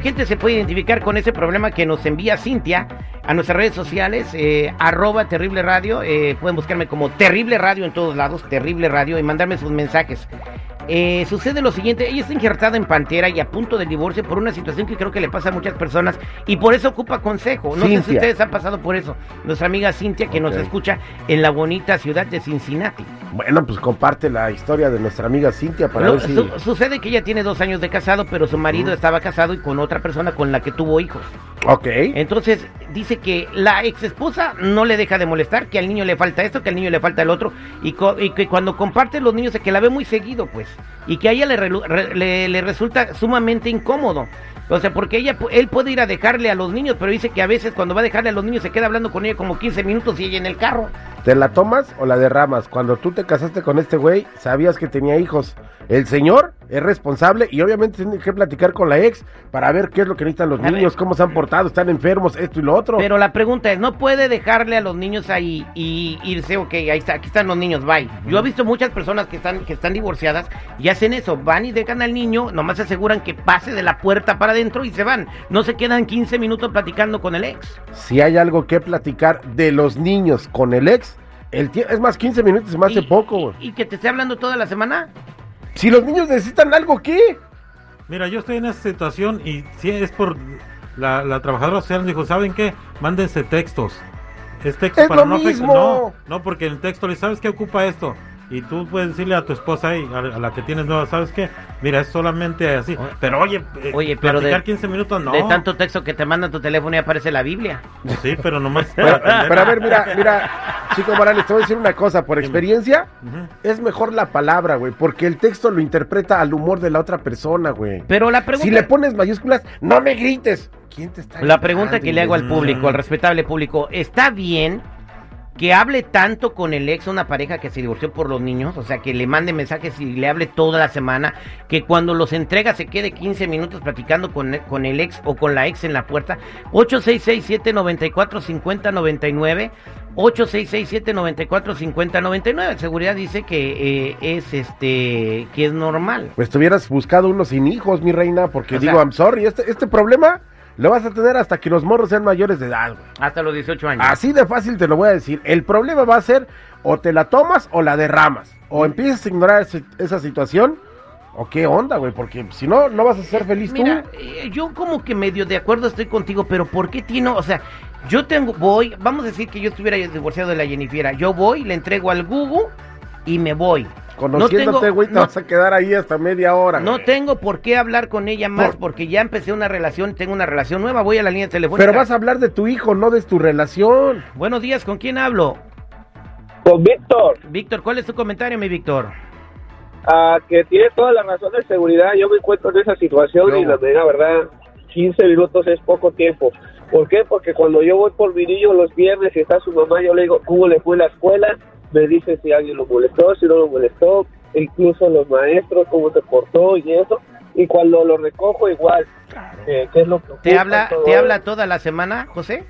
gente se puede identificar con ese problema que nos envía Cintia a nuestras redes sociales, eh, arroba terrible radio, eh, pueden buscarme como terrible radio en todos lados, terrible radio, y mandarme sus mensajes. Eh, sucede lo siguiente, ella está injertada en Pantera y a punto de divorcio por una situación que creo que le pasa a muchas personas y por eso ocupa consejo. No sé si ustedes han pasado por eso. Nuestra amiga Cintia que nos escucha en la bonita ciudad de Cincinnati. Bueno, pues comparte la historia de nuestra amiga Cintia para ver si... su- sucede que ella tiene dos años de casado, pero su marido estaba casado y con otra persona con la que tuvo hijos. Ok. Entonces dice que la ex esposa no le deja de molestar, que al niño le falta esto, que al niño le falta el otro, y, y que cuando comparte los niños, que la ve muy seguido, pues, y que a ella le, le, resulta sumamente incómodo. O sea, porque ella, él puede ir a dejarle a los niños, pero dice que a veces cuando va a dejarle a los niños se queda hablando con ella como 15 minutos y ella en el carro. ¿Te la tomas o la derramas? Cuando tú te casaste con este güey, sabías que tenía hijos. El señor es responsable y obviamente tiene que platicar con la ex para ver qué es lo que necesitan los A ver. niños, cómo se han portado, están enfermos, esto y lo otro. Pero la pregunta es, ¿no puede dejarle a los niños ahí y irse, ok, ahí está, aquí están los niños, bye? Yo he visto muchas personas que están, que están divorciadas y hacen eso, van y dejan al niño, nomás se aseguran que pase de la puerta para adentro y se van. No se quedan 15 minutos platicando con el ex. Si hay algo que platicar de los niños con el ex, el tie- es más 15 minutos se me hace poco. güey. Y, que te esté hablando toda la semana. Si los niños necesitan algo, ¿qué? Mira, yo estoy en esa situación y si es por la, la trabajadora social dijo, ¿saben qué? Mándense textos. Es texto Es para lo no afect- mismo. No, no, porque en el texto le sabes qué ocupa esto. Y tú puedes decirle a tu esposa ahí, a, a la que tienes nueva, ¿sabes qué? Mira, es solamente así. Pero oye, eh, oye, pero platicar de- 15 minutos no. De tanto texto que te manda tu teléfono y aparece la Biblia. Sí, pero nomás. Pero, para pero a ver, mira, mira, Chico Morales, te voy a decir una cosa, por experiencia, es mejor la palabra, güey, porque el texto lo interpreta al humor de la otra persona, güey. Pero la pregunta... Si le pones mayúsculas, no me grites. ¿Quién te está La pregunta que le hago al Mm. público, al respetable público, ¿está bien que hable tanto con el ex una pareja que se divorció por los niños? O sea, que le mande mensajes y le hable toda la semana, que cuando los entrega se quede 15 minutos platicando con, el- con el ex o con la ex en la puerta. 866-794-5099. 866-794-5099. Seguridad dice que eh, es este que es normal. Pues te hubieras buscado uno sin hijos, mi reina, porque O digo, sea- I'm sorry, este, este problema lo vas a tener hasta que los morros sean mayores de edad, güey. Hasta los 18 años. Así de fácil te lo voy a decir. El problema va a ser o te la tomas o la derramas. O empiezas a ignorar ese- esa situación. ¿O qué onda, güey? Porque si no, no vas a ser feliz Mira, tú. eh, yo como que medio de acuerdo estoy contigo, pero ¿por qué tiene, o sea, yo tengo, voy, vamos a decir que yo estuviera divorciado de la Jennifer, yo voy, le entrego al Google y me voy. Conociéndote, güey, te no- vas a quedar ahí hasta media hora. No güey. tengo por qué hablar con ella más Por- porque ya empecé una relación, tengo una relación nueva, voy a la línea telefónica. Pero vas a hablar de tu hijo, no de tu relación. Buenos días, ¿con quién hablo? Con Víctor, Víctor, ¿cuál es tu comentario, mi Víctor? ah, que tiene toda la razón de seguridad. Yo me encuentro en esa situación y la mera verdad, 15 minutos es poco tiempo. ¿Por qué? Porque cuando yo voy por mi niño los viernes y está su mamá, yo le digo cómo le fue la escuela, me dice si alguien lo molestó, si no lo molestó, incluso los maestros, cómo se portó y eso. Y cuando lo recojo igual, eh, ¿qué es lo que ¿Te habla, te habla toda la semana, José?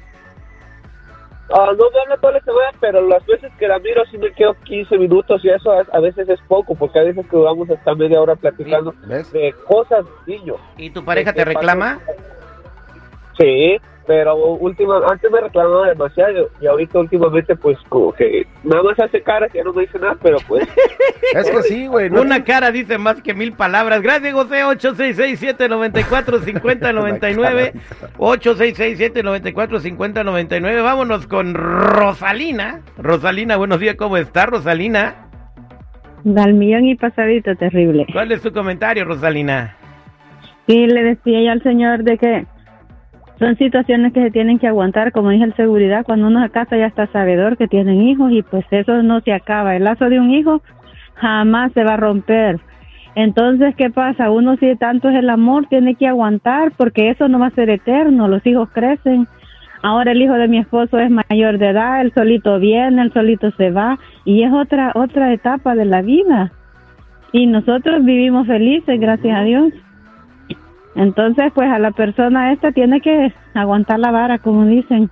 Ah, no me habla toda la semana, pero las veces que la miro sí me quedo 15 minutos y eso a, a veces es poco, porque a veces que duramos hasta media hora platicando ¿Ves? de cosas niños. ¿Y tu pareja ¿De te reclama? Sí, pero última, antes me reclamaba demasiado y ahorita últimamente pues como que nada más hace cara que ya no me dice nada, pero pues Es que sí, güey. no Una cara dice más que mil palabras. Gracias, José. 866-794-5099. 866-794-5099. Vámonos con Rosalina. Rosalina, buenos días. ¿Cómo está, Rosalina? Al millón y pasadito, terrible. ¿Cuál es tu comentario, Rosalina? Y le decía yo al señor de que son situaciones que se tienen que aguantar, como dije el seguridad, cuando uno a casa ya está sabedor que tienen hijos y pues eso no se acaba. El lazo de un hijo jamás se va a romper. Entonces, ¿qué pasa? Uno si tanto es el amor, tiene que aguantar porque eso no va a ser eterno, los hijos crecen. Ahora el hijo de mi esposo es mayor de edad, él solito viene, él solito se va y es otra otra etapa de la vida. Y nosotros vivimos felices, gracias a Dios. Entonces, pues a la persona esta tiene que aguantar la vara, como dicen,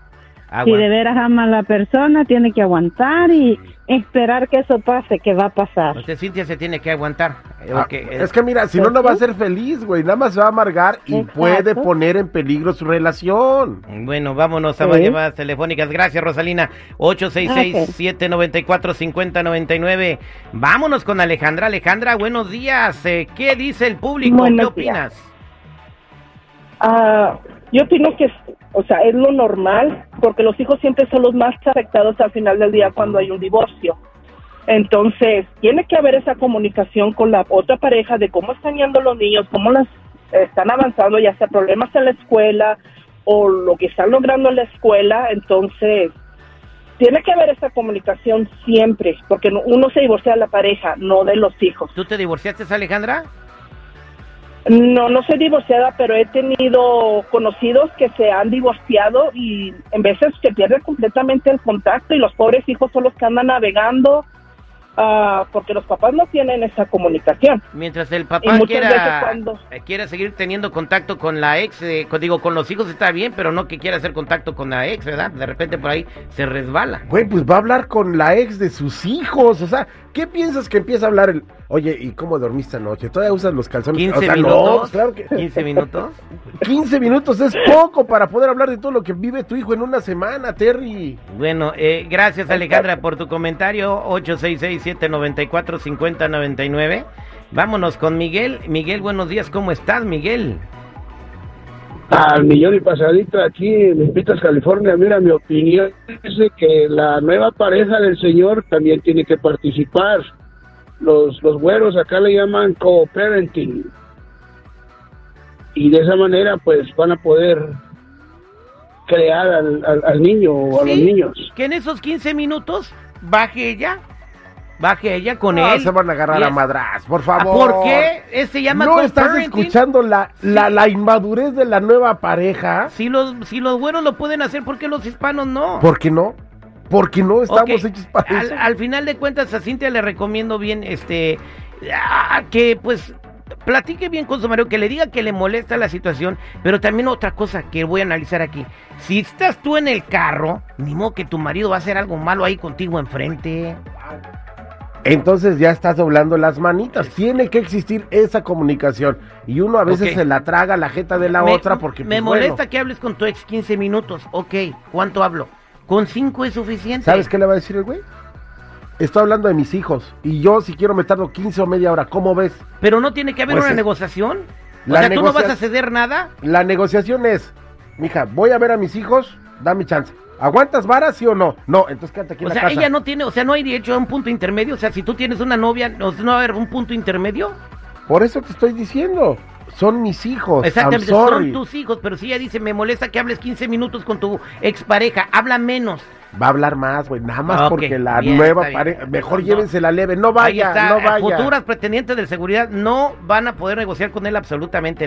Si de veras ama a la persona, tiene que aguantar y esperar que eso pase, que va a pasar. Usted, Cintia, se tiene que aguantar. Eh, Ah, eh, es que mira, si no, no va a ser feliz, güey. Nada más se va a amargar y Exacto. puede poner en peligro su relación. Bueno, vámonos a Sí. más llamadas telefónicas. Gracias, Rosalina. 866-794-5099. Vámonos con Alejandra. Alejandra, buenos días. Eh, ¿Qué dice el público? Buenos ¿Qué días. Ah, yo opino que, o sea, es lo normal, porque los hijos siempre son los más afectados al final del día cuando hay un divorcio. Entonces, tiene que haber esa comunicación con la otra pareja de cómo están yendo los niños, cómo las están avanzando, ya sea problemas en la escuela o lo que están logrando en la escuela. Entonces, tiene que haber esa comunicación siempre, porque no- uno se divorcia de la pareja, no de los hijos. ¿Tú te divorciaste, Alejandra? No, no soy divorciada, pero he tenido conocidos que se han divorciado y en veces se pierde completamente el contacto y los pobres hijos son los que andan navegando ah, porque los papás no tienen esa comunicación. Mientras el papá muchas quiera, veces cuando- quiera seguir teniendo contacto con la ex, eh, con- digo, con los hijos está bien, pero no que quiera hacer contacto con la ex, ¿verdad? De repente por ahí se resbala. Güey, pues va a hablar con la ex de sus hijos. O sea, ¿qué piensas que empieza a hablar el. Oye, ¿y cómo dormiste anoche? ¿Todavía usas los calzones? 15 o sea, minutos. no, pues claro que. 15 minutos. 15 minutos es poco para poder hablar de todo lo que vive tu hijo en una semana, Terry. Bueno, eh, gracias Alejandra por tu comentario. 866-794-5099. Vámonos con Miguel. Miguel, buenos días. ¿Cómo estás, Miguel? Al millón y pasadito aquí en Milpitas, California. Mira, mi opinión es de que la nueva pareja del señor también tiene que participar. Los, los güeros acá le llaman co-parenting. Y de esa manera, pues van a poder crear al, al- al niño o a los niños. Que en esos 15 minutos baje ella. Baje ella con No, él. se van a agarrar a madras, por Ah, favor. ¿Por qué? Se llama ¿No estás escuchando la, la, la inmadurez de la nueva pareja? Si los, si los güeros lo pueden hacer, ¿por qué los hispanos no? ¿Por qué no? Porque no estamos hechos para al, eso. al final de cuentas, a Cintia le recomiendo bien, este, que pues platique bien con su marido, que le diga que le molesta la situación, pero también otra cosa que voy a analizar aquí. Si estás tú en el carro, ni modo que tu marido va a hacer algo malo ahí contigo enfrente. Entonces ya estás doblando las manitas. Tiene que existir esa comunicación. Y uno a veces se la traga la jeta de la Me- otra porque... Me pues, bueno, molesta que hables con tu ex 15 minutos. Ok, ¿cuánto hablo? Con 5 es suficiente. ¿Sabes qué le va a decir el güey? Estoy hablando de mis hijos. Y yo si quiero me tardo 15 o media hora. ¿Cómo ves? Pero no tiene que haber Pues una es- negociación. O La sea, tú no vas a ceder nada. La negociación es... Mija, voy a ver a mis hijos. Dame chance. ¿Aguantas vara, sí o no? No, entonces quédate aquí en O la sea, casa. ella no tiene, o sea, no hay derecho a un punto intermedio. O sea, si tú tienes una novia, ¿no, no va a haber un punto intermedio? Por eso te estoy diciendo. Son mis hijos. Exactamente, son tus hijos, pero si ella dice, me molesta que hables 15 minutos con tu expareja, habla menos. Va a hablar más, güey. Nada más Ok, porque la bien, nueva pareja... Mejor No, llévensela leve. No vaya, está, no vaya. futuras pretendientes de seguridad no van a poder negociar con él absolutamente